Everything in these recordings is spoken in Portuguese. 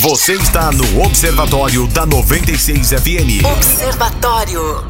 Você está no Observatório da 96 FM. Observatório.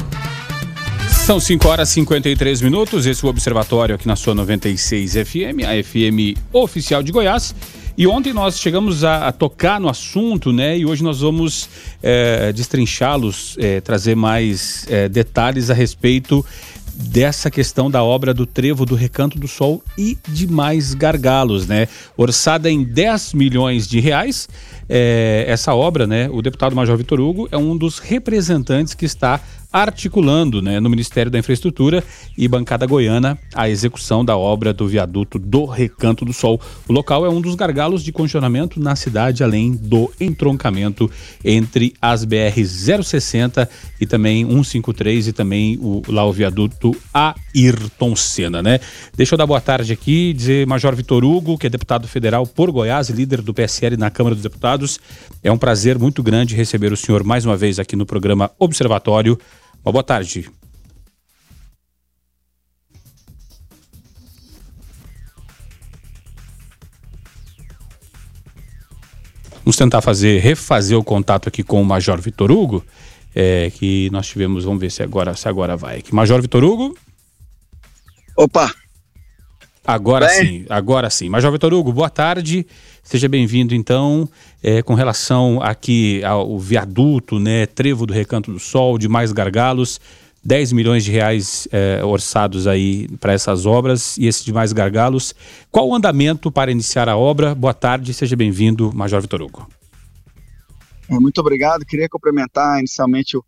São 5 horas e 53 minutos. Esse é o Observatório aqui na sua 96 FM, a FM oficial de Goiás. E ontem nós chegamos a, a tocar no assunto, né? E hoje nós vamos é, destrinchá-los, é, trazer mais é, detalhes a respeito dessa questão da obra do Trevo do Recanto do Sol e de mais gargalos, né? Orçada em 10 milhões de reais, é, essa obra, né? O deputado Major Vitor Hugo é um dos representantes que está articulando né, no Ministério da Infraestrutura e Bancada Goiana a execução da obra do viaduto do Recanto do Sol. O local é um dos gargalos de congestionamento na cidade, além do entroncamento entre as BR 060 e também 153 e também o, lá o viaduto Ayrton Senna, né? Deixa eu dar boa tarde aqui, dizer Major Vitor Hugo, que é deputado federal por Goiás, líder do PSL na Câmara dos Deputados. É um prazer muito grande receber o senhor mais uma vez aqui no programa Observatório. Uma boa tarde. Vamos tentar fazer, refazer o contato aqui com o Major Vitor Hugo, é, que nós tivemos, vamos ver se agora, se agora vai. Major Vitor Hugo? Opa! Agora Bem. sim, agora sim. Major Vitor Hugo, boa tarde. Seja bem-vindo, então, é, com relação aqui ao viaduto, né, Trevo do Recanto do Sol, de mais gargalos, 10 milhões de reais é, orçados aí para essas obras e esses demais gargalos. Qual o andamento para iniciar a obra? Boa tarde, seja bem-vindo, Major Vitor Hugo. É, muito obrigado. Queria cumprimentar inicialmente o,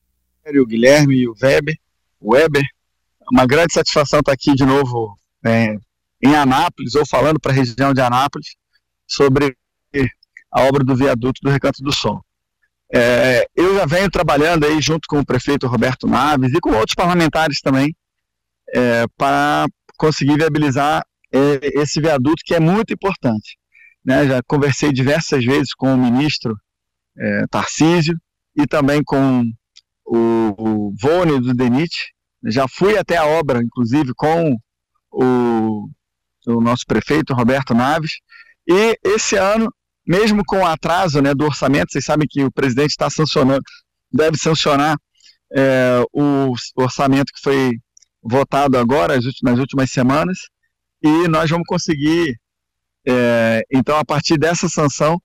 o Guilherme e o Weber. O Weber, uma grande satisfação estar aqui de novo é, em Anápolis, ou falando para a região de Anápolis sobre a obra do viaduto do Recanto do Sol. É, eu já venho trabalhando aí junto com o prefeito Roberto Naves e com outros parlamentares também é, para conseguir viabilizar é, esse viaduto que é muito importante. Né? Já conversei diversas vezes com o ministro é, Tarcísio e também com o, o Vone do DENIT. Já fui até a obra, inclusive, com o, o nosso prefeito Roberto Naves, e esse ano, mesmo com o atraso né, do orçamento, vocês sabem que o presidente está sancionando, deve sancionar é, o orçamento que foi votado agora, nas últimas semanas, e nós vamos conseguir, é, então, a partir dessa sanção,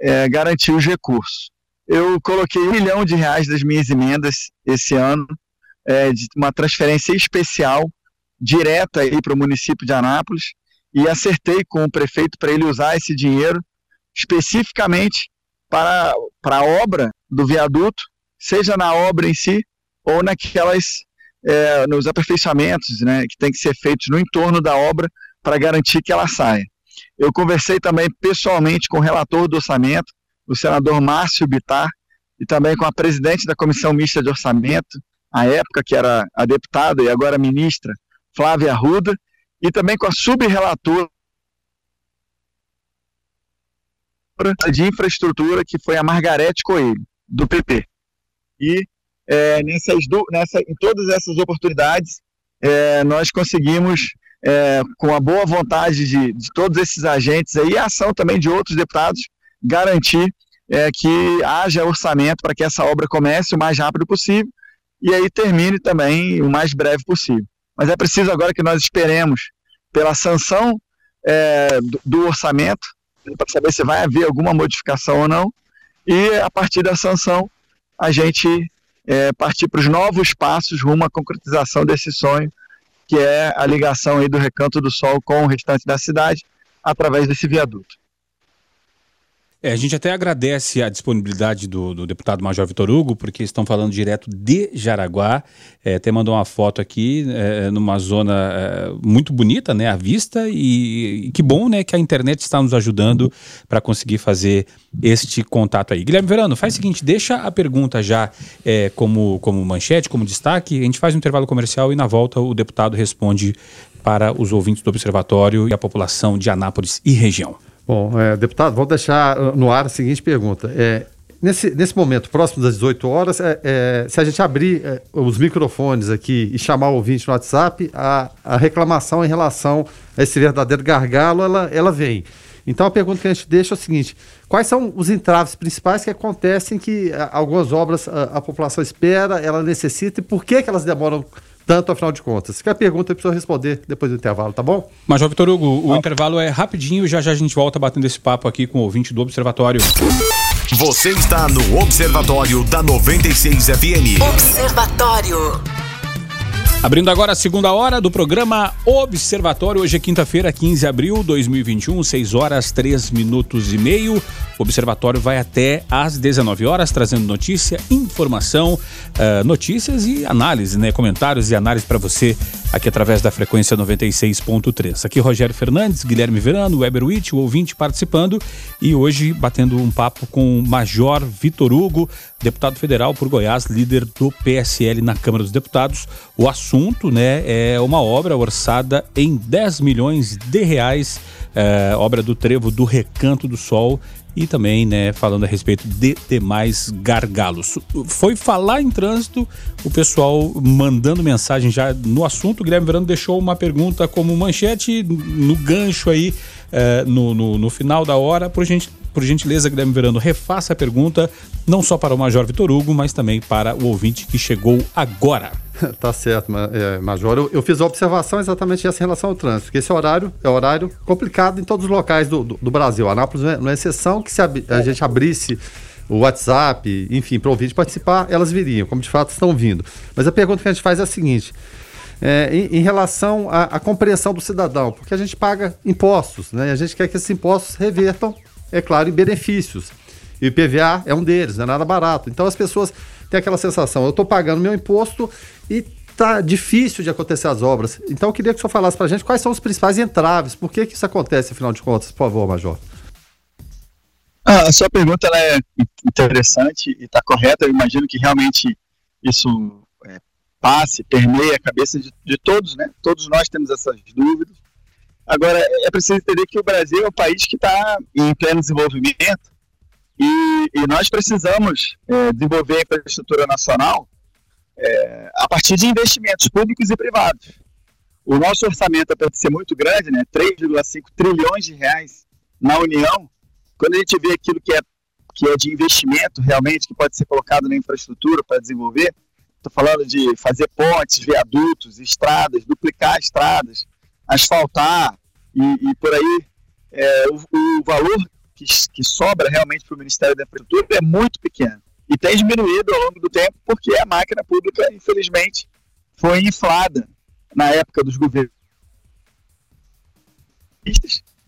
é, garantir os recursos. Eu coloquei um milhão de reais das minhas emendas esse ano, é, de uma transferência especial, direta para o município de Anápolis, e acertei com o prefeito para ele usar esse dinheiro especificamente para, para a obra do viaduto, seja na obra em si ou naquelas é, nos aperfeiçoamentos né, que tem que ser feitos no entorno da obra para garantir que ela saia. Eu conversei também pessoalmente com o relator do orçamento, o senador Márcio Bitar, e também com a presidente da Comissão Mista de Orçamento, à época que era a deputada e agora ministra, Flávia Arruda, e também com a subrelatora de infraestrutura, que foi a Margarete Coelho, do PP. E é, nessas, nessa, em todas essas oportunidades, é, nós conseguimos, é, com a boa vontade de, de, todos esses agentes aí, e a ação também de outros deputados, garantir é, que haja orçamento para que essa obra comece o mais rápido possível e aí termine também o mais breve possível. Mas é preciso agora que nós esperemos pela sanção é, do, do orçamento, para saber se vai haver alguma modificação ou não, e a partir da sanção a gente é, partir para os novos passos rumo à concretização desse sonho, que é a ligação aí do Recanto do Sol com o restante da cidade, através desse viaduto. É, a gente até agradece a disponibilidade do, do, deputado Major Vitor Hugo, porque estão falando direto de Jaraguá. É, até mandou uma foto aqui, é, numa zona é, muito bonita, né, à vista, e, e, que bom, né, que a internet está nos ajudando para conseguir fazer este contato aí. Guilherme Verano, faz o seguinte, deixa a pergunta já é, como, como manchete, como destaque, a gente faz um intervalo comercial e na volta o deputado responde para os ouvintes do Observatório e a população de Anápolis e região. Bom, é, deputado, vou deixar uh, no ar a seguinte pergunta. É, nesse, nesse momento, próximo das 18 horas, é, é, se a gente abrir é, os microfones aqui e chamar o ouvinte no WhatsApp, a, a reclamação em relação a esse verdadeiro gargalo, ela, ela vem. Então a pergunta que a gente deixa é o seguinte: Quais são os entraves principais que acontecem que a, algumas obras a, a, população espera, ela necessita e por que, que elas demoram tanto, afinal de contas? Que a pergunta eu preciso responder depois do intervalo, tá bom? Major Vitor Hugo, o ah. intervalo é rapidinho, já já a gente volta batendo esse papo aqui com o ouvinte do Observatório. Você está no Observatório da 96 FM. Observatório. Abrindo agora a segunda hora do programa Observatório. Hoje é quinta-feira, 15 de abril de 2021, 6 horas 3 minutos e meio. O Observatório vai até às 19 horas, trazendo notícia, informação, uh, notícias e análise, né? Comentários e análise para você aqui através da frequência 96.3. Aqui Rogério Fernandes, Guilherme Verano, Weber Witt, o ouvinte participando e hoje batendo um papo com o Major Vitor Hugo, deputado federal por Goiás, líder do PSL na Câmara dos Deputados. O assunto, né, é uma obra orçada em 10 milhões de reais, é, obra do Trevo do Recanto do Sol e também, né, falando a respeito de demais gargalos. Foi falar em trânsito, o pessoal mandando mensagem já no assunto. O Guilherme Verano deixou uma pergunta como manchete no gancho aí, é, no, no, no, final da hora, por, gente, por gentileza, Guilherme Verano, refaça a pergunta, não só para o Major Vitor Hugo, mas também para o ouvinte que chegou agora. tá certo, é, Major. Eu, eu, fiz a observação exatamente essa em relação ao trânsito, que esse horário é horário complicado em todos os locais do, do, do Brasil. Anápolis não é, não é exceção que se a, a gente abrisse o WhatsApp, enfim, para o ouvinte participar, elas viriam, como de fato estão vindo. Mas a pergunta que a gente faz é a seguinte: é, em, em, relação à, à, compreensão do cidadão, porque a gente paga impostos, né? E a gente quer que esses impostos revertam, é claro, em benefícios. E o IPVA é um deles, não é nada barato. Então as pessoas têm aquela sensação: eu estou pagando meu imposto e tá difícil de acontecer as obras. Então eu queria que o senhor falasse para a gente quais são os principais entraves, por que, que isso acontece, afinal de contas, por favor, Major. Ah, a sua pergunta é interessante e está correta. Eu imagino que realmente isso é, passe, permeia a cabeça de, de, todos, né? Todos nós temos essas dúvidas. Agora, é preciso entender que o Brasil é um país que está em pleno desenvolvimento e, e nós precisamos é, desenvolver a infraestrutura nacional é, a partir de investimentos públicos e privados. O nosso orçamento, apesar ser muito grande, né, 3,5 trilhões de reais na União, quando a gente vê aquilo que é, que é de investimento realmente, que pode ser colocado na infraestrutura para desenvolver, estou falando de fazer pontes, viadutos, estradas, duplicar estradas, asfaltar e, e por aí, é, o, o, valor que, que sobra realmente para o Ministério da Infraestrutura é muito pequeno e tem diminuído ao longo do tempo porque a máquina pública, infelizmente, foi inflada na época dos governos.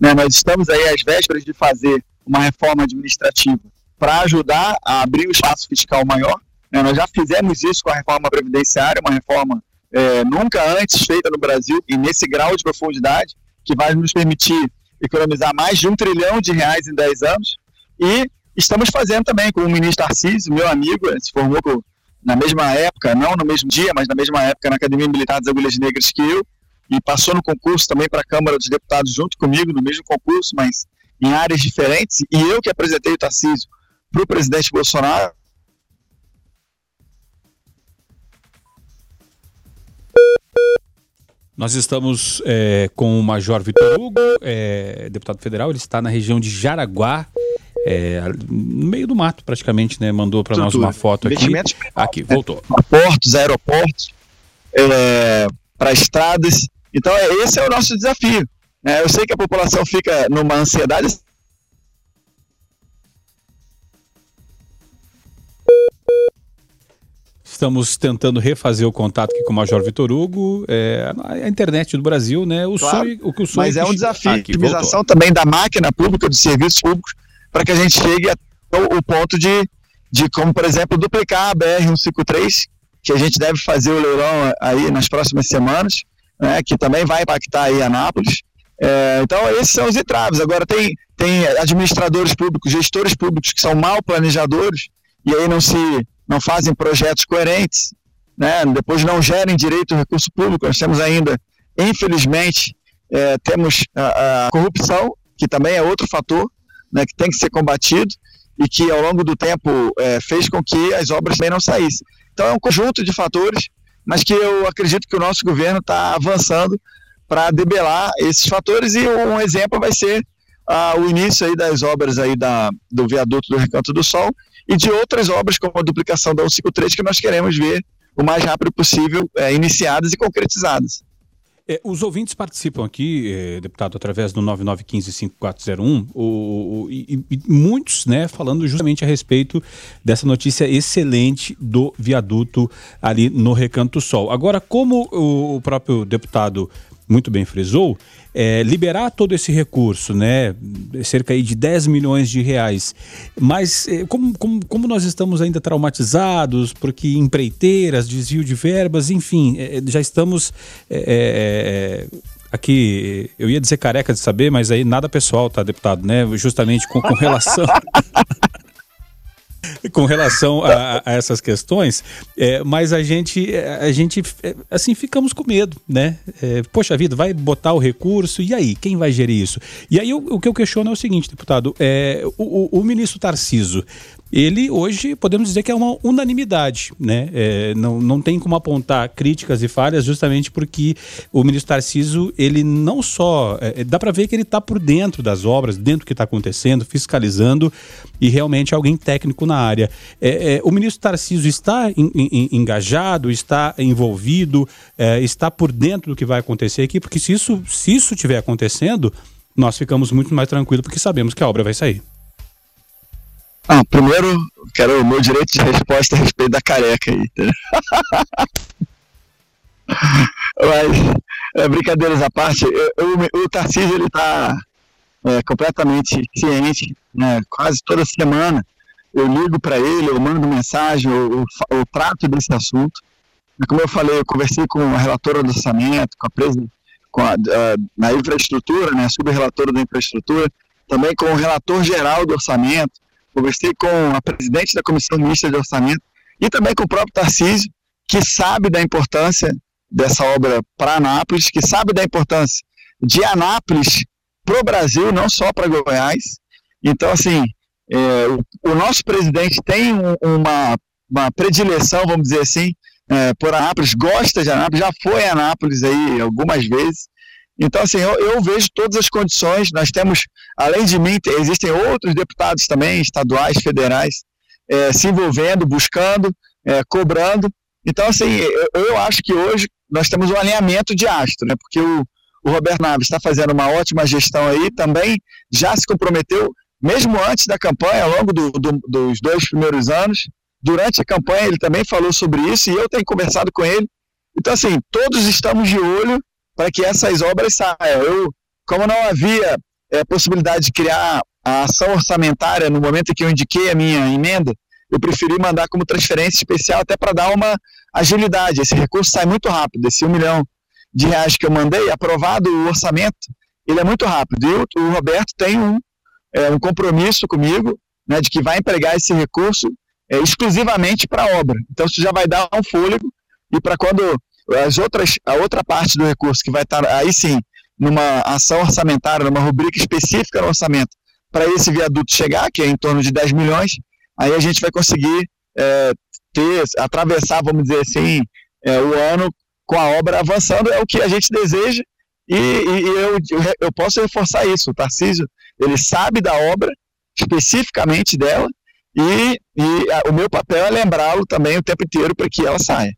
Né, nós estamos aí às vésperas de fazer uma reforma administrativa para ajudar a abrir um espaço fiscal maior. Né, nós já fizemos isso com a reforma previdenciária, uma reforma é, nunca antes feita no Brasil e nesse grau de profundidade, que vai nos permitir economizar mais de um trilhão de reais em 10 anos. E estamos fazendo também com o ministro Tarcísio, meu amigo, se formou na mesma época, não no mesmo dia, mas na mesma época na Academia Militar das Agulhas Negras que eu, e passou no concurso também para a Câmara dos Deputados junto comigo, no mesmo concurso, mas em áreas diferentes, e eu que apresentei o Tarcísio para o presidente Bolsonaro. Nós estamos é, com o Major Vitor Hugo, é, deputado federal, ele está na região de Jaraguá, é, no meio do mato praticamente, né? Mandou para nós uma foto aqui. Aqui, voltou. Portos, aeroportos, é, para estradas. Então, é, esse é o nosso desafio. Né? Eu sei que a população fica numa ansiedade. Estamos tentando refazer o contato aqui com o Major Vitor Hugo, é, a internet do Brasil, né? O claro, o que o Mas é um desafio. Aqui, otimização também da máquina pública, dos serviços públicos, para que a gente chegue ao ponto de, de, como por exemplo, duplicar a BR-153, que a gente deve fazer o leilão aí nas próximas semanas, né, que também vai impactar aí Anápolis. É, então, esses são os entraves. Agora, tem, tem administradores públicos, gestores públicos que são mal planejadores e aí não se não fazem projetos coerentes, né, depois não gerem direito ao recurso público. Nós temos ainda, infelizmente, é, temos a, a corrupção, que também é outro fator, né, que tem que ser combatido e que ao longo do tempo é, fez com que as obras também não saíssem. Então é um conjunto de fatores, mas que eu acredito que o nosso governo está avançando para debelar esses fatores e um exemplo vai ser ah, o início aí das obras aí da, do viaduto do Recanto do Sol e de outras obras como a duplicação da 153 que nós queremos ver o mais rápido possível é, iniciadas e concretizadas. É, os ouvintes participam aqui, é, deputado, através do 9915-5401, o, o, e, e, muitos né, falando justamente a respeito dessa notícia excelente do viaduto ali no Recanto Sol. Agora, como o, o próprio deputado muito bem frisou, é, liberar todo esse recurso, né, cerca aí de 10 milhões de reais, mas é, como, como, como nós estamos ainda traumatizados, porque empreiteiras, desvio de verbas, enfim, é, já estamos é, é, aqui, eu ia dizer careca de saber, mas aí nada pessoal, tá, deputado, né, justamente com, com relação... com relação a, a essas questões, é, mas a gente, a gente, é, assim, ficamos com medo, né? É, poxa vida, vai botar o recurso, e aí? Quem vai gerir isso? E aí o, o que eu questiono é o seguinte, deputado, é, o, o, o ministro Tarciso, ele hoje podemos dizer que é uma unanimidade, né? É, não, não tem como apontar críticas e falhas, justamente porque o ministro Tarciso, ele não só. É, dá para ver que ele está por dentro das obras, dentro do que está acontecendo, fiscalizando e realmente é alguém técnico na área. É, é o ministro Tarciso está in, in, engajado, está envolvido, é, está por dentro do que vai acontecer aqui, porque se isso, se isso estiver acontecendo, nós ficamos muito mais tranquilos porque sabemos que a obra vai sair. Ah, primeiro, quero o meu direito de resposta a respeito da careca aí. Tá? Mas, é, brincadeiras à parte, eu, eu, o Tarcísio ele está é, completamente ciente, né? quase toda semana eu ligo para ele, eu mando mensagem, eu, eu, eu, trato desse assunto. E como eu falei, eu conversei com a relatora do orçamento, com a, presidente, com a, na infraestrutura, né, a subrelatora da infraestrutura, também com o relator geral do orçamento, conversei com a presidente da Comissão Mista de Orçamento e também com o próprio Tarcísio, que sabe da importância dessa obra para Anápolis, que sabe da importância de Anápolis para o Brasil, não só para Goiás. Então, assim, é, o, nosso presidente tem um, uma, uma predileção, vamos dizer assim, é, por Anápolis, gosta de Anápolis, já foi a Anápolis aí algumas vezes, então, assim, eu, eu, vejo todas as condições. Nós temos, além de mim, existem outros deputados também, estaduais, federais, é, se envolvendo, buscando, é, cobrando. Então, assim, eu, eu, acho que hoje nós temos um alinhamento de astro, né? Porque o, o Roberto Naves está fazendo uma ótima gestão aí, também já se comprometeu, mesmo antes da campanha, ao longo do, do, dos dois primeiros anos. Durante a campanha, ele também falou sobre isso e eu tenho conversado com ele. Então, assim, todos estamos de olho para que essas obras saiam. Eu, como não havia é, possibilidade de criar a ação orçamentária no momento em que eu indiquei a minha emenda, eu preferi mandar como transferência especial até para dar uma agilidade. Esse recurso sai muito rápido. Esse um milhão de reais que eu mandei, aprovado o orçamento, ele é muito rápido. E o, Roberto tem um, é, um compromisso comigo né, de que vai empregar esse recurso é, exclusivamente para a obra. Então isso já vai dar um fôlego e para quando as outras, a outra parte do recurso que vai estar aí sim numa ação orçamentária, numa rubrica específica no orçamento para esse viaduto chegar, que é em torno de 10 milhões, aí a gente vai conseguir é, ter, atravessar, vamos dizer assim, é, o ano com a obra avançando, é o que a gente deseja, e, e eu, eu posso reforçar isso, o Tarcísio, ele sabe da obra, especificamente dela, e, e a, o meu papel é lembrá-lo também o tempo inteiro para que ela saia.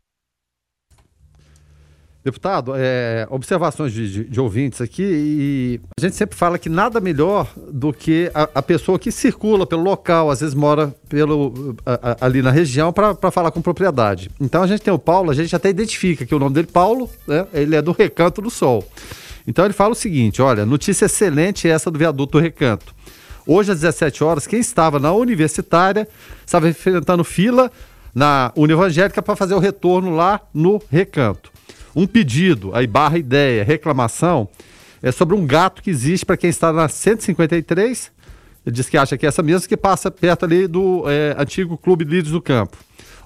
Deputado, é, observações de, de, de, ouvintes aqui, e a gente sempre fala que nada melhor do que a, a pessoa que circula pelo local, às vezes mora pelo, a, a, ali na região, para falar com propriedade. Então a gente tem o Paulo, a gente até identifica que o nome dele, Paulo, né, ele é do Recanto do Sol. Então ele fala o seguinte: olha, notícia excelente essa do viaduto do Recanto. Hoje às 17 horas, quem estava na universitária estava enfrentando fila na Univangélica para fazer o retorno lá no Recanto um pedido, aí barra ideia, reclamação, é sobre um gato que existe para quem está na 153. Ele diz que acha que é essa mesma que passa perto ali do é, antigo Clube Líderes do Campo.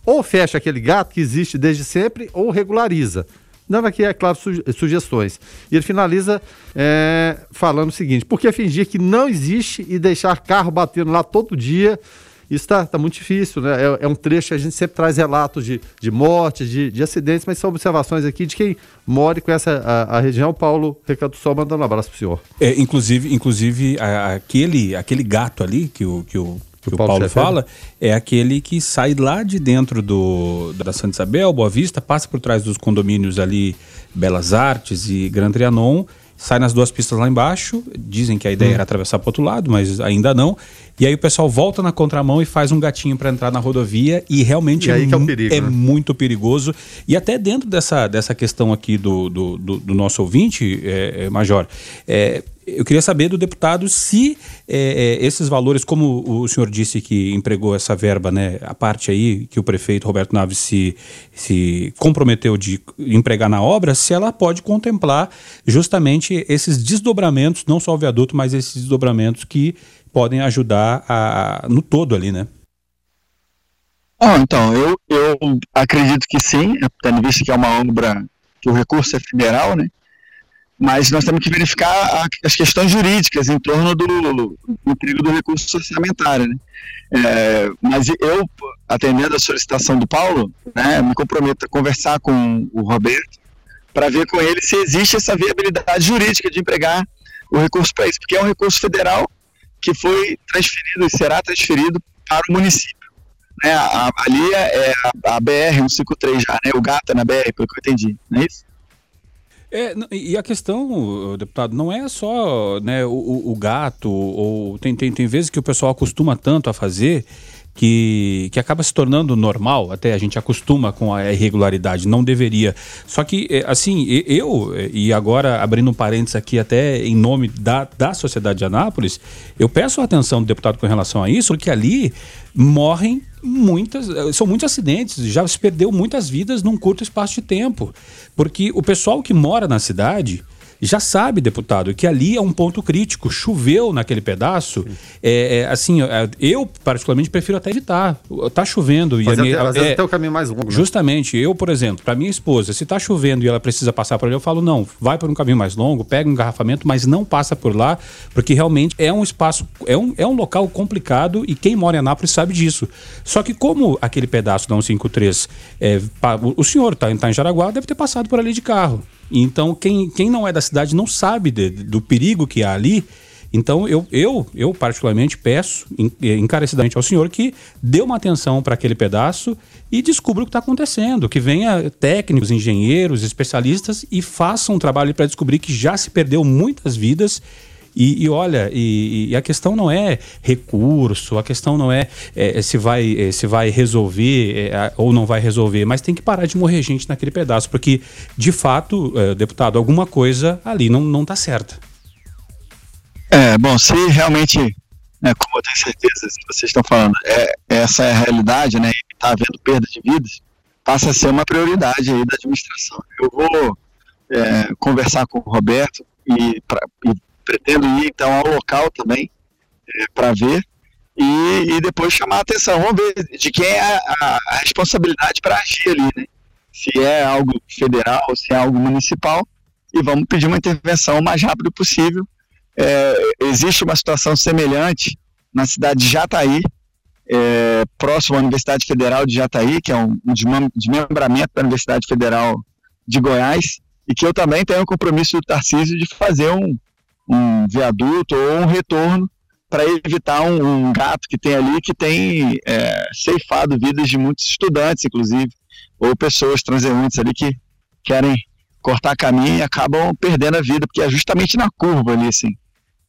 Ou fecha aquele gato que existe desde sempre, ou regulariza. Dando aqui, é claro, sugestões. E ele finaliza é, falando o seguinte: por que fingir que não existe e deixar carro batendo lá todo dia está tá muito difícil, né? É, é, um trecho que a gente sempre traz relatos de, de mortes, de, de acidentes, mas são observações aqui de quem mora e conhece a, a região. Paulo Recanto Sol mandando um abraço para o senhor. É, inclusive, inclusive a, aquele, aquele gato ali que o, que o que o Paulo, Paulo fala é aquele que sai lá de dentro do, da Santa Isabel, Boa Vista, passa por trás dos condomínios ali, Belas Artes e Gran Trianon, sai nas duas pistas lá embaixo. Dizem que a ideia hum. era atravessar para outro lado, mas ainda não. E aí o pessoal volta na contramão e faz um gatinho para entrar na rodovia e realmente e é, é, um perigo, é né? muito perigoso. E até dentro dessa, dessa questão aqui do, do, do, do nosso ouvinte, é, é Major, é, eu queria saber do deputado se é, é, esses valores, como o senhor disse que empregou essa verba, né, a parte aí que o prefeito Roberto Naves se, se comprometeu de empregar na obra, se ela pode contemplar justamente esses desdobramentos, não só o viaduto, mas esses desdobramentos que podem ajudar a, no todo ali, né? Ah, então, eu, eu acredito que sim, tendo visto que é uma obra que o recurso é federal, né? Mas nós temos que verificar as questões jurídicas em torno do, do emprego do recurso orçamentário. Né? É, mas eu, atendendo a solicitação do Paulo, né, me comprometo a conversar com o Roberto para ver com ele se existe essa viabilidade jurídica de empregar o recurso para isso, porque é um recurso federal que foi transferido e será transferido para o município. Né, a, a, ali é a, a BR-153 já, né, o GATA na BR, pelo que eu entendi, não é isso? É, e a questão, deputado, não é só né, o, o gato, ou tem, tem, tem vezes que o pessoal acostuma tanto a fazer que, que acaba se tornando normal, até a gente acostuma com a irregularidade, não deveria. Só que, é, assim, eu, e agora abrindo um parênteses aqui até em nome da, da sociedade de Anápolis, eu peço a atenção do deputado com relação a isso, porque ali morrem muitas, são muitos acidentes, já se perdeu muitas vidas num curto espaço de tempo. Porque o pessoal que mora na cidade já sabe, deputado, que ali é um ponto crítico. Choveu naquele pedaço. É, é, assim, é, eu particularmente prefiro até evitar. Tá chovendo. Mas e minha, vezes é, até o caminho mais longo. Né? Justamente. Eu, por exemplo, para minha esposa, se tá chovendo e ela precisa passar por ali, eu falo, não, vai por um caminho mais longo, pega um engarrafamento, mas não passa por lá, porque realmente é um espaço, é um, é um local complicado e quem mora em Anápolis sabe disso. Só que como aquele pedaço da 153, é, o senhor tá, tá em Jaraguá, deve ter passado por ali de carro. Então, quem, quem não é da cidade não sabe de, do perigo que há ali. Então, eu, eu, eu particularmente peço encarecidamente ao senhor que dê uma atenção para aquele pedaço e descubra o que está acontecendo. Que venha técnicos, engenheiros, especialistas e façam um trabalho para descobrir que já se perdeu muitas vidas e, e olha, e, e, a questão não é recurso, a questão não é, é se, vai, é, se vai resolver é, ou não vai resolver, mas tem que parar de morrer gente naquele pedaço, porque, de fato, é, deputado, alguma coisa ali não está certa. É, bom, se realmente, né, como eu tenho certeza, se vocês estão falando, é, essa é a realidade, né, está havendo perda de vidas, passa a ser uma prioridade aí da administração. Eu vou é, conversar com o Roberto e, pra, e pretendo ir então ao local também é, para ver e, e, depois chamar a atenção. Vamos ver de quem é a, a, responsabilidade para agir ali, né? Se é algo federal, se é algo municipal, e vamos pedir uma intervenção o mais rápido possível. É, existe uma situação semelhante na cidade de Jataí, é, próximo à Universidade Federal de Jataí, que é um, um desmembramento da Universidade Federal de Goiás, e que eu também tenho o compromisso do Tarcísio de fazer um, um viaduto ou um retorno para evitar um, um, gato que tem ali que tem é, ceifado vidas de muitos estudantes, inclusive, ou pessoas transeuntes ali que querem cortar caminho e acabam perdendo a vida, porque é justamente na curva ali, assim.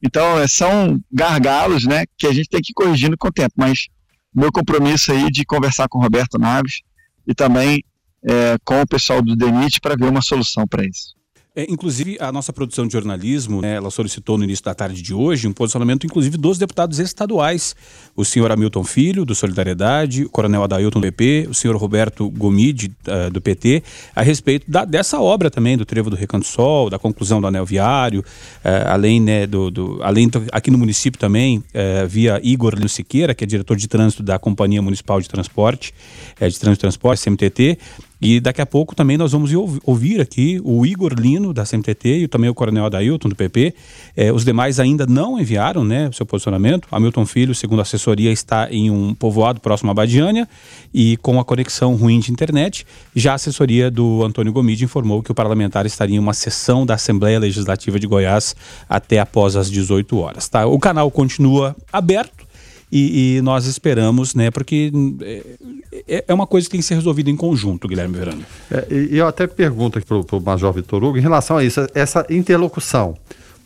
Então, é, são gargalos, né, que a gente tem que ir corrigindo com o tempo, mas meu compromisso aí de conversar com o Roberto Naves e também é, com o pessoal do DENIT para ver uma solução para isso. É, inclusive, a nossa produção de jornalismo, né, ela solicitou no início da tarde de hoje um posicionamento, inclusive, dos deputados estaduais. O senhor Hamilton Filho, do Solidariedade, o coronel Adailton do PP, o senhor Roberto Gomide, uh, do PT, a respeito da, dessa obra também, do Trevo do Recanto Sol, da conclusão do anel viário, uh, além, né, do, do, além aqui no município também, uh, via Igor Lino Siqueira, que é diretor de trânsito da Companhia Municipal de Transporte, de Trânsito e Transporte, CMTT, E daqui a pouco também nós vamos ouvir aqui o Igor Lino, da CMTT, e também o Coronel Adailton, do PP. É, os demais ainda não enviaram né, o seu posicionamento. Hamilton Filho, segundo a assessoria, está em um povoado próximo a Badiânia e com a conexão ruim de internet. Já a assessoria do Antônio Gomide informou que o parlamentar estaria em uma sessão da Assembleia Legislativa de Goiás até após as 18 horas. Tá? O canal continua aberto e, e, nós esperamos, né? Porque é, é, uma coisa que tem que ser resolvida em conjunto, Guilherme Verano. É, e eu até pergunto aqui para o Major Vitor Hugo em relação a isso, essa interlocução.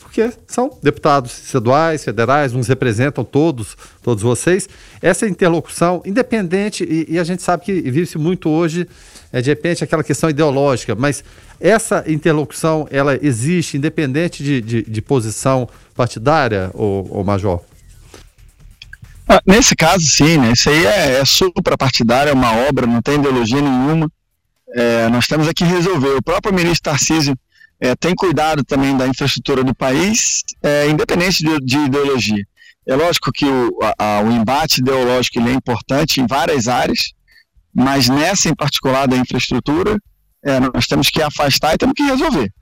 Porque são deputados estaduais, federais, uns representam todos, todos vocês. Essa interlocução, independente, e, e a gente sabe que vive-se muito hoje, é, de repente, aquela questão ideológica, mas essa interlocução, ela existe independente de, de, de posição partidária, ou Major? Ah, nesse caso, sim, né? Isso aí é, é suprapartidário, é uma obra, não tem ideologia nenhuma. É, nós temos aqui resolver. O próprio ministro Tarcísio é, tem cuidado também da infraestrutura do país, é, independente de, de, ideologia. É lógico que o, a, o embate ideológico é importante em várias áreas, mas nessa em particular da infraestrutura, é, nós temos que afastar e temos que resolver.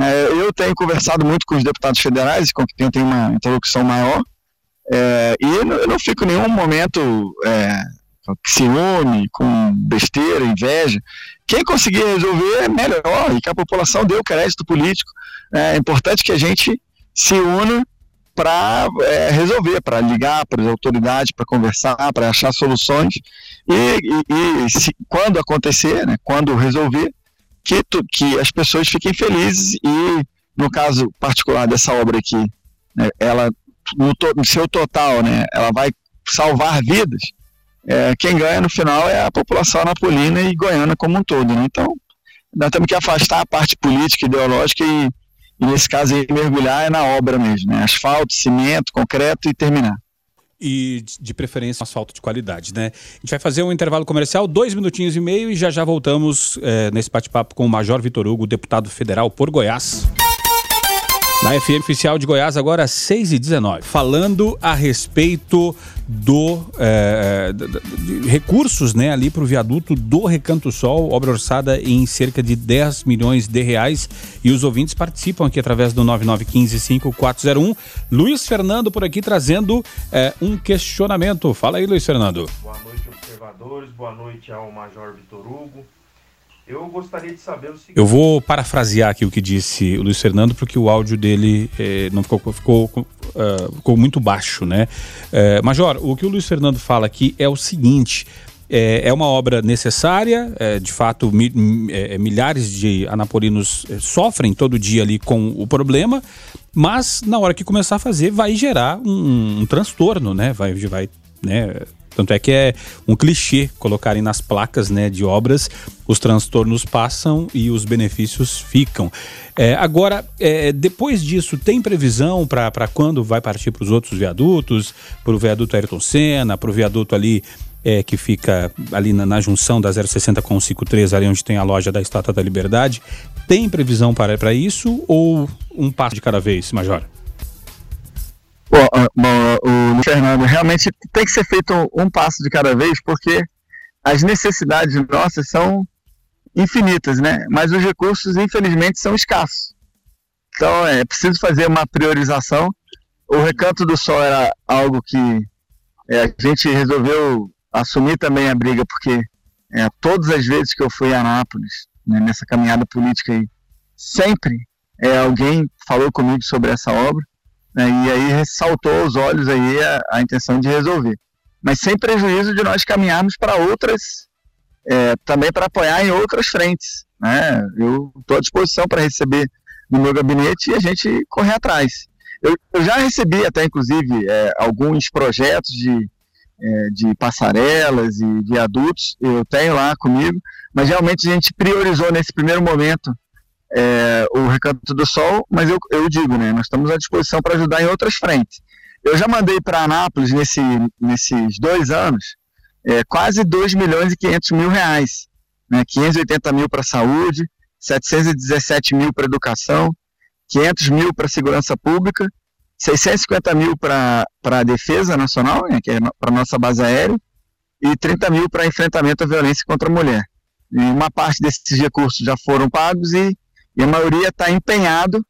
É, eu tenho conversado muito com os deputados federais, com quem eu tenho uma interlocução maior, é, e eu não, eu não, fico em nenhum momento é, com ciúme, com besteira, inveja. Quem conseguir resolver é melhor e que a população dê o crédito político. É importante que a gente se una para é, resolver, para ligar para as autoridades, para conversar, para achar soluções e, e, e se, quando acontecer, né, quando resolver, que, tu, que as pessoas fiquem felizes e no caso particular dessa obra aqui, né, ela no, to, no seu total, né, ela vai salvar vidas, é, quem ganha no final é a população anapolina e goiana como um todo. Né? Então, nós temos que afastar a parte política, ideológica e, e nesse caso, aí, mergulhar é na obra mesmo, né? asfalto, cimento, concreto e terminar e de preferência asfalto de qualidade, né? A gente vai fazer um intervalo comercial, dois minutinhos e meio e já já voltamos é, nesse bate-papo com o Major Vitor Hugo, deputado federal por Goiás. Na FM Oficial de Goiás, agora 6 e 19 falando a respeito do é, de, de recursos né, ali para o viaduto do Recanto Sol, obra orçada em cerca de 10 milhões de reais. E os ouvintes participam aqui através do 9915-5401. Luiz Fernando por aqui trazendo é, um questionamento. Fala aí, Luiz Fernando. Boa noite, observadores. Boa noite ao Major Vitor Hugo. Eu gostaria de saber o seguinte. Eu vou parafrasear aqui o que disse o Luiz Fernando, porque o áudio dele eh, não ficou, ficou, uh, ficou, muito baixo, né? Uh, Major, o que o Luiz Fernando fala aqui é o seguinte. É, é uma obra necessária, é, de fato, mi, é, milhares de anapolinos sofrem todo dia ali com o problema, mas na hora que começar a fazer vai gerar um, um transtorno, né? Vai, vai né, tanto é que é um clichê colocarem nas placas né, de obras os transtornos passam e os benefícios ficam. É, agora, é, depois disso, tem previsão para quando vai partir para os outros viadutos, para o viaduto Ayrton Senna, para o viaduto ali é, que fica ali na, na, junção da 060 com o 53, ali onde tem a loja da Estátua da Liberdade. Tem previsão para, para isso ou um passo de cada vez, Major? Bom, o Fernando, realmente tem que ser feito um passo de cada vez, porque as necessidades nossas são infinitas, né? Mas os recursos, infelizmente, são escassos. Então, é preciso fazer uma priorização. O Recanto do Sol era algo que é, a gente resolveu assumir também a briga, porque é, todas as vezes que eu fui a Anápolis, né, nessa caminhada política aí, sempre é, alguém falou comigo sobre essa obra né, e aí ressaltou aos olhos aí a, a, intenção de resolver. Mas sem prejuízo de nós caminharmos para outras, é, também para apoiar em outras frentes. Né? Eu estou à disposição para receber no meu gabinete e a gente correr atrás. Eu, eu já recebi até, inclusive, é, alguns projetos de, é, de passarelas e viadutos, eu tenho lá comigo, mas realmente a gente priorizou nesse primeiro momento é, o Recanto do Sol, mas eu, eu digo, né, nós estamos à disposição para ajudar em outras frentes. Eu já mandei para Anápolis, nesse, nesses dois anos, é, quase 2 milhões e 500 mil reais. Né, 580 mil para saúde, 717 mil para educação, 500 mil para segurança pública, 650 mil para a defesa nacional, né, que é para a nossa base aérea, e 30 mil para enfrentamento à violência contra a mulher. E uma parte desses recursos já foram pagos e, e a maioria está empenhado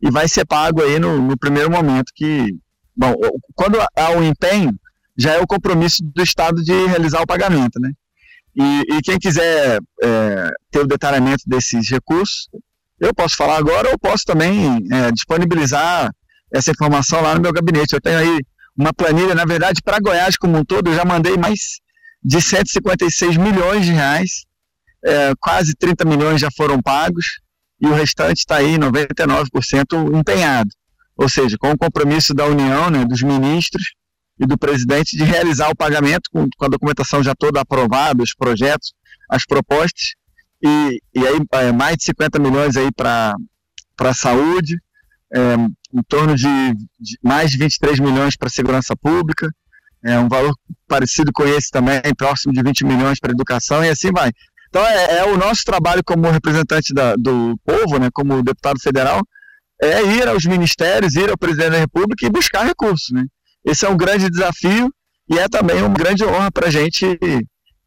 e vai ser pago aí no, no, primeiro momento que, bom, quando há o empenho, já é o compromisso do Estado de realizar o pagamento, né? E, e quem quiser é, ter o detalhamento desses recursos, eu posso falar agora ou posso também é, disponibilizar essa informação lá no meu gabinete. Eu tenho aí uma planilha, na verdade, para Goiás como um todo, eu já mandei mais de 156 milhões de reais, é, quase 30 milhões já foram pagos, e o restante está aí, 99% empenhado. Ou seja, com o compromisso da União, né, dos ministros e do presidente de realizar o pagamento com, com a documentação já toda aprovada, os projetos, as propostas, e, e aí é, mais de 50 milhões aí para a saúde, é, em torno de, de, mais de 23 milhões para segurança pública, é um valor parecido com esse também, próximo de 20 milhões para educação e assim vai. Então é, é o nosso trabalho como representante da, do povo, né, como deputado federal, é ir aos ministérios, ir ao presidente da República e buscar recursos. Né? Esse é um grande desafio e é também uma grande honra para a gente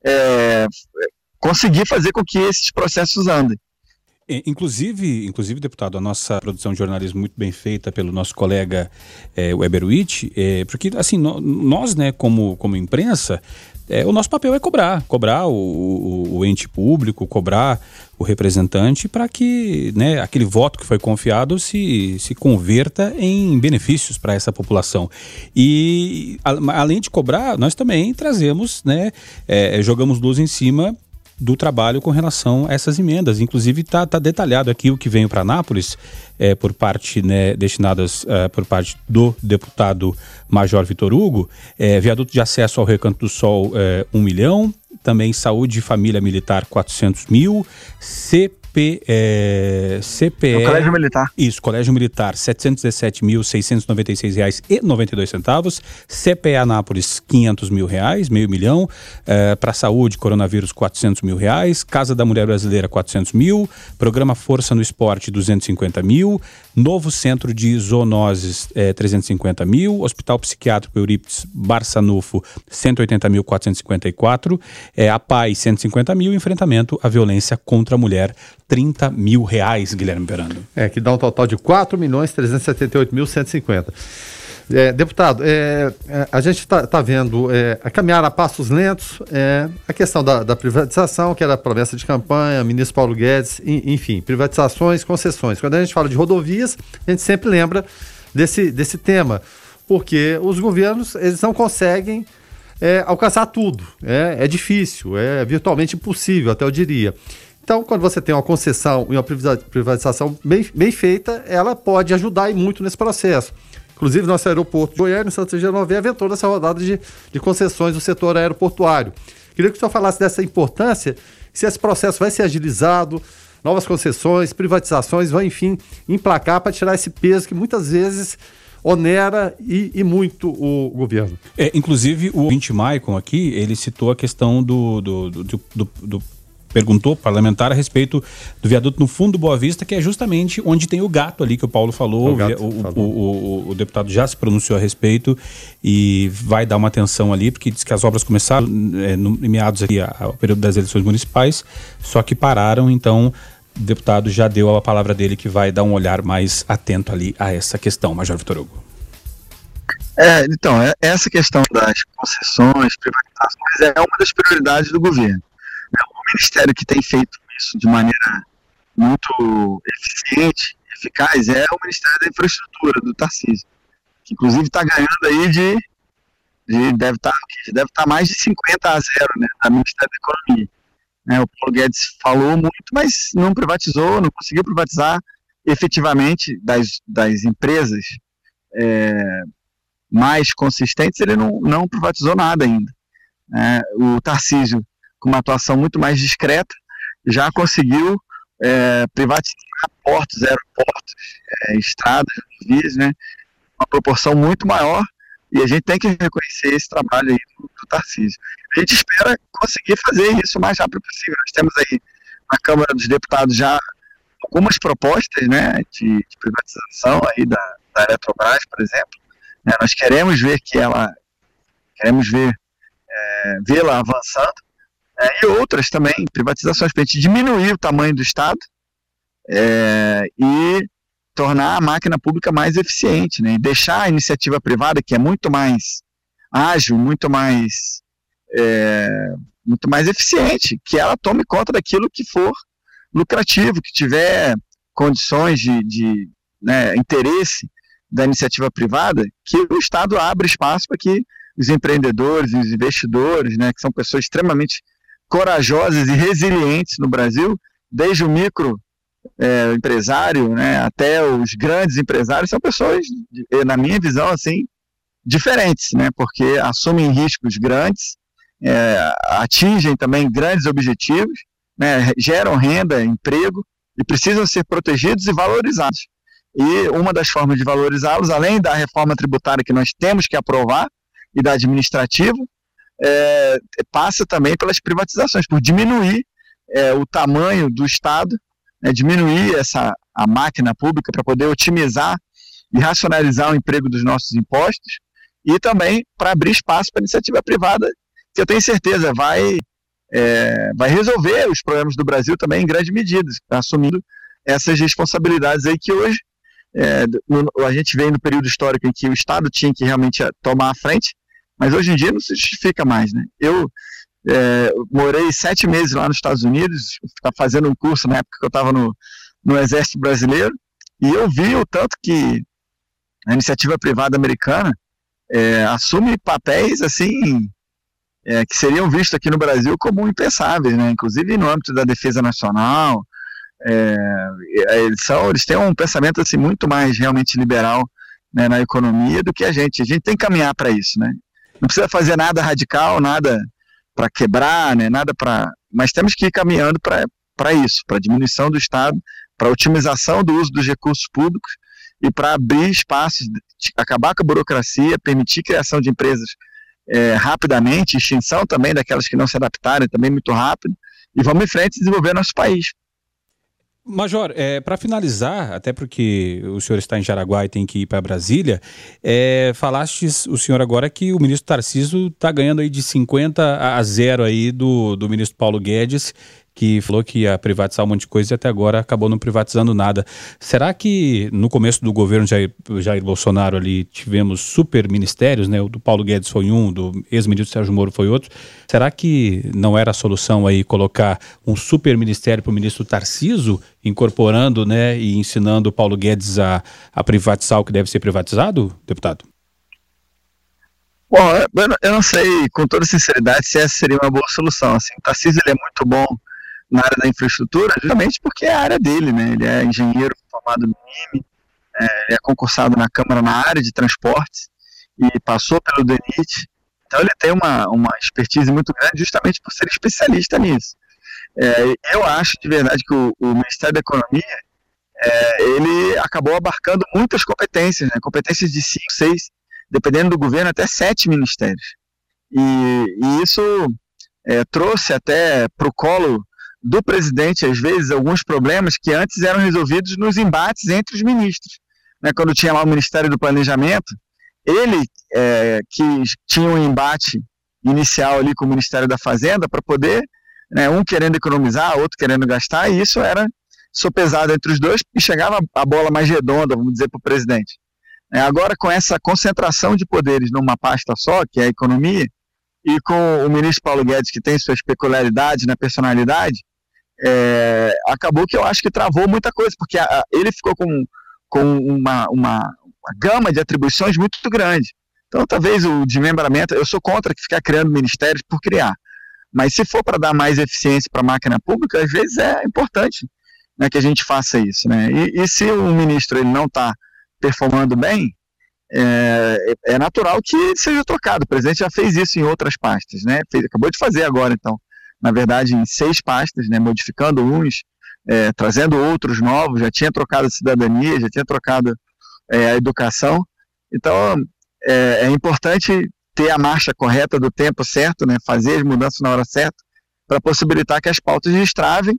é, conseguir fazer com que esses processos andem. É, inclusive, inclusive, deputado, a nossa produção de jornalismo muito bem feita pelo nosso colega é, Weber Witt, é, porque assim, no, nós, né, como, como imprensa, é, o nosso papel é cobrar, cobrar o, o, o ente público, cobrar o representante para que né, aquele voto que foi confiado se, se converta em benefícios para essa população. E a, além de cobrar, nós também trazemos, né, é, jogamos luz em cima do trabalho com relação a essas emendas. Inclusive está tá detalhado aqui o que veio para Anápolis é, por parte né, destinadas é, por parte do deputado Major Vitor Hugo, é, viaduto de acesso ao Recanto do Sol é, 1 milhão, também saúde e família militar 400 mil, CP CP, é, CPE. O Colégio Militar. Isso, Colégio Militar, R$ 717.696,92. CPE Anápolis, 500 mil reais, meio milhão. É, Para saúde, coronavírus, 400 mil reais. Casa da Mulher Brasileira, 400 mil. Programa Força no Esporte, 250 mil. Novo Centro de Zoonoses, é, 350 mil. Hospital Psiquiátrico Eurípides Barçanufo, 180.454. É, a PAI, 150 mil. Enfrentamento à violência contra a mulher, 30 mil reais, Guilherme Verano. É, que dá um total de 4 milhões 378 mil 150. É, deputado, é, é, a gente está tá vendo é, a caminhar a passos lentos é, a questão da, da, privatização, que era a promessa de campanha, ministro Paulo Guedes, enfim, privatizações, concessões. Quando a gente fala de rodovias, a gente sempre lembra desse, desse tema, porque os governos eles não conseguem é, alcançar tudo. É, difícil, é virtualmente impossível, até eu diria. Então, quando você tem uma concessão e uma privatização bem, bem feita, ela pode ajudar muito nesse processo. Inclusive, nosso aeroporto de Goiânia, em Santa Genoveva, aventou nessa rodada de, de concessões do setor aeroportuário. Queria que o senhor falasse dessa importância, se esse processo vai ser agilizado, novas concessões, privatizações vão, enfim, emplacar para tirar esse peso que muitas vezes onera e, e muito o governo. É, inclusive, o 20 Maicon aqui, ele citou a questão do, do, do, do, do perguntou parlamentar a respeito do viaduto no fundo do Boa Vista, que é justamente onde tem o gato ali que o Paulo falou. O, gato, o, falou. O, o, deputado já se pronunciou a respeito e vai dar uma atenção ali, porque diz que as obras começaram é, no, em meados aqui ao período das eleições municipais, só que pararam, então o deputado já deu a palavra dele que vai dar um olhar mais atento ali a essa questão, Major Vitor Hugo. É, então, é, essa questão das concessões, privatizações é uma das prioridades do governo ministério que tem feito isso de maneira muito eficiente, eficaz, é o Ministério da Infraestrutura, do Tarcísio, que inclusive está ganhando aí de, de deve estar tá, deve tá mais de 50 a 0, né, da Ministério da Economia. Né, o Paulo Guedes falou muito, mas não privatizou, não conseguiu privatizar efetivamente das, das empresas é, mais consistentes, ele não, não privatizou nada ainda. É, o Tarcísio com uma atuação muito mais discreta, já conseguiu é, privatizar portos, aeroportos, é, estradas, vias, né, uma proporção muito maior, e a gente tem que reconhecer esse trabalho aí do, do Tarcísio. A gente espera conseguir fazer isso o mais rápido possível. Nós temos aí na Câmara dos Deputados já algumas propostas né, de, de privatização aí da, da Eletrobras, por exemplo. Né, nós queremos ver que ela, queremos ver é, vê-la avançando, é, e outras também, privatizações, para a gente diminuir o tamanho do Estado é, e tornar a máquina pública mais eficiente, né? E deixar a iniciativa privada, que é muito mais ágil, muito mais é, muito mais eficiente, que ela tome conta daquilo que for lucrativo, que tiver condições de, de né, interesse da iniciativa privada, que o Estado abra espaço para que os empreendedores, os investidores, né, que são pessoas extremamente corajosas e resilientes no Brasil, desde o micro é, empresário né, até os grandes empresários, são pessoas, na minha visão, assim, diferentes, né, porque assumem riscos grandes, é, atingem também grandes objetivos, né, geram renda, emprego e precisam ser protegidos e valorizados. E uma das formas de valorizá-los, além da reforma tributária que nós temos que aprovar e da administrativa, é, passa também pelas privatizações, por diminuir é, o tamanho do Estado, né, diminuir essa a máquina pública para poder otimizar e racionalizar o emprego dos nossos impostos e também para abrir espaço para iniciativa privada, que eu tenho certeza vai, é, vai resolver os problemas do Brasil também em grande medida, assumindo essas responsabilidades aí que hoje é, a gente vem no período histórico em que o Estado tinha que realmente tomar a frente, mas hoje em dia não se justifica mais, né? Eu é, morei sete meses lá nos Estados Unidos, fazendo um curso na época que eu estava no, no Exército Brasileiro, e eu vi o tanto que a iniciativa privada americana é, assume papéis assim é, que seriam vistos aqui no Brasil como impensáveis, né? inclusive no âmbito da defesa nacional. É, eles, são, eles têm um pensamento assim, muito mais realmente liberal né, na economia do que a gente. A gente tem que caminhar para isso. Né? Não precisa fazer nada radical, nada para quebrar, né, nada para. Mas temos que ir caminhando para isso, para diminuição do Estado, para otimização do uso dos recursos públicos e para abrir espaços, acabar com a burocracia, permitir criação de empresas é, rapidamente, extinção também daquelas que não se adaptarem também muito rápido, e vamos em frente desenvolver nosso país. Major, é, para finalizar, até porque o senhor está em Jaraguá e tem que ir para Brasília, é, falaste o senhor agora que o ministro Tarciso está ganhando aí de 50 a 0 aí do, do ministro Paulo Guedes que falou que ia privatizar um monte de coisa e até agora acabou não privatizando nada. Será que no começo do governo Jair, Jair Bolsonaro ali tivemos super ministérios, né? O do Paulo Guedes foi um, do ex-ministro Sérgio Moro foi outro. Será que não era a solução aí colocar um super ministério para o ministro Tarciso, incorporando, né, e ensinando o Paulo Guedes a, a privatizar o que deve ser privatizado, deputado? Bom, eu não sei, com toda sinceridade, se essa seria uma boa solução. Assim, o Tarcísio ele é muito bom na área da infraestrutura, justamente porque é a área dele, né? Ele é engenheiro formado no IME, é, é concursado na Câmara na área de transportes e passou pelo DENIT. Então ele tem uma, uma expertise muito grande justamente por ser especialista nisso. É, eu acho de verdade que o, o Ministério da Economia é, ele acabou abarcando muitas competências, né? competências de cinco, seis, dependendo do governo, até sete ministérios. E, e isso é, trouxe até para o colo do presidente, às vezes, alguns problemas que antes eram resolvidos nos embates entre os ministros. Né, quando tinha lá o Ministério do Planejamento, ele é, que tinha um embate inicial ali com o Ministério da Fazenda para poder, né, um querendo economizar, outro querendo gastar, e isso era sopesado entre os dois e chegava a bola mais redonda, vamos dizer, para o presidente. É, agora, com essa concentração de poderes numa pasta só, que é a economia, e com o ministro Paulo Guedes, que tem suas peculiaridades na personalidade, é, acabou que eu acho que travou muita coisa, porque a, ele ficou com, com uma, uma, uma, gama de atribuições muito grande. Então, talvez o desmembramento, eu sou contra que ficar criando ministérios por criar, mas se for para dar mais eficiência para a máquina pública, às vezes é importante né, que a gente faça isso. Né? E, e se o ministro ele não está performando bem, é, é, natural que seja trocado. O presidente já fez isso em outras pastas, né? Fez, acabou de fazer agora, então na verdade, em seis pastas, né, modificando uns, é, trazendo outros novos, já tinha trocado a cidadania, já tinha trocado é, a educação. Então, é, é, importante ter a marcha correta do tempo certo, né, fazer as mudanças na hora certa, para possibilitar que as pautas destravem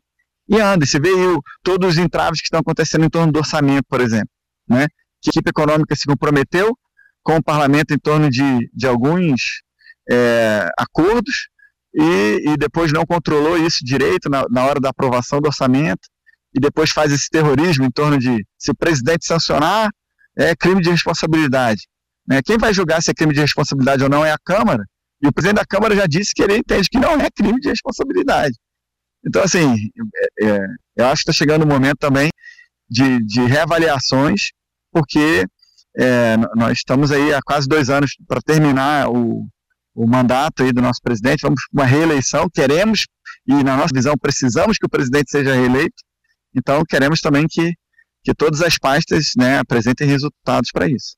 e andem. Vê aí todos os entraves que estão acontecendo em torno do orçamento, por exemplo. Né? Que a equipe econômica se comprometeu com o parlamento em torno de, de alguns é, acordos, e, e depois não controlou isso direito na, na hora da aprovação do orçamento, e depois faz esse terrorismo em torno de se o presidente sancionar, é crime de responsabilidade. Né? Quem vai julgar se é crime de responsabilidade ou não é a Câmara, e o presidente da Câmara já disse que ele entende que não é crime de responsabilidade. Então, assim, é, é, eu acho que está chegando o momento também de, de reavaliações, porque é, nós estamos aí há quase dois anos para terminar o, o mandato aí do nosso presidente, vamos para uma reeleição, queremos, e na nossa visão precisamos que o presidente seja reeleito, então queremos também que, que todas as pastas né, apresentem resultados para isso.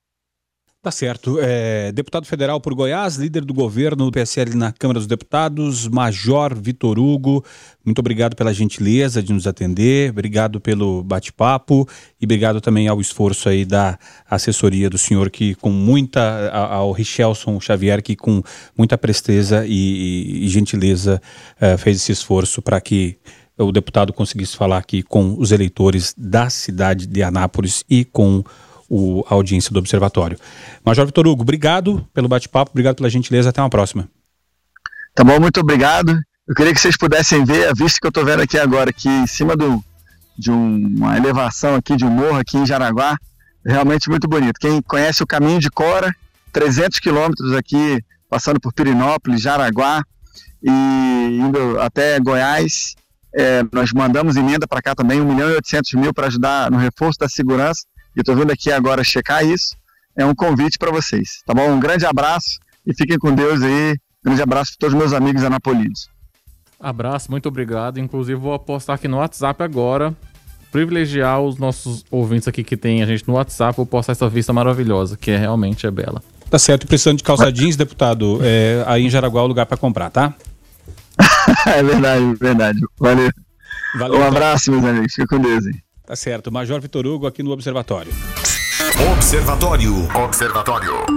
Tá certo. É, deputado federal por Goiás, líder do governo do PSL na Câmara dos Deputados, Major Vitor Hugo, muito obrigado pela gentileza de nos atender, obrigado pelo bate-papo e obrigado também ao esforço aí da assessoria do senhor que com muita, ao Richelson Xavier que com muita presteza e, e gentileza uh, fez esse esforço para que o deputado conseguisse falar aqui com os eleitores da cidade de Anápolis e com o, a audiência do Observatório. Major Vitor Hugo, obrigado pelo bate-papo, obrigado pela gentileza, até uma próxima. Tá bom, muito obrigado. Eu queria que vocês pudessem ver a vista que eu estou vendo aqui agora, aqui em cima do, de um, uma elevação aqui, de um morro aqui em Jaraguá, realmente muito bonito. Quem conhece o caminho de Cora, 300 quilômetros aqui, passando por Pirinópolis, Jaraguá e indo até Goiás, é, nós mandamos emenda para cá também, 1 milhão e 800 mil para ajudar no reforço da segurança e estou vindo aqui agora checar isso, é um convite para vocês, tá bom? Um grande abraço e fiquem com Deus aí. Um grande abraço para todos os meus amigos anapolinos. Abraço, muito obrigado. Inclusive, vou postar aqui no WhatsApp agora. Privilegiar os nossos ouvintes aqui que tem a gente no WhatsApp. Vou postar essa vista maravilhosa, que é, realmente é bela. Tá certo. Precisando de calça jeans, deputado, é, aí em Jaraguá é o lugar para comprar, tá? é verdade, verdade. Valeu. Valeu um então. abraço, meus amigos. Fica com Deus aí. Tá certo. Major Vitor Hugo aqui no Observatório. Observatório. Observatório.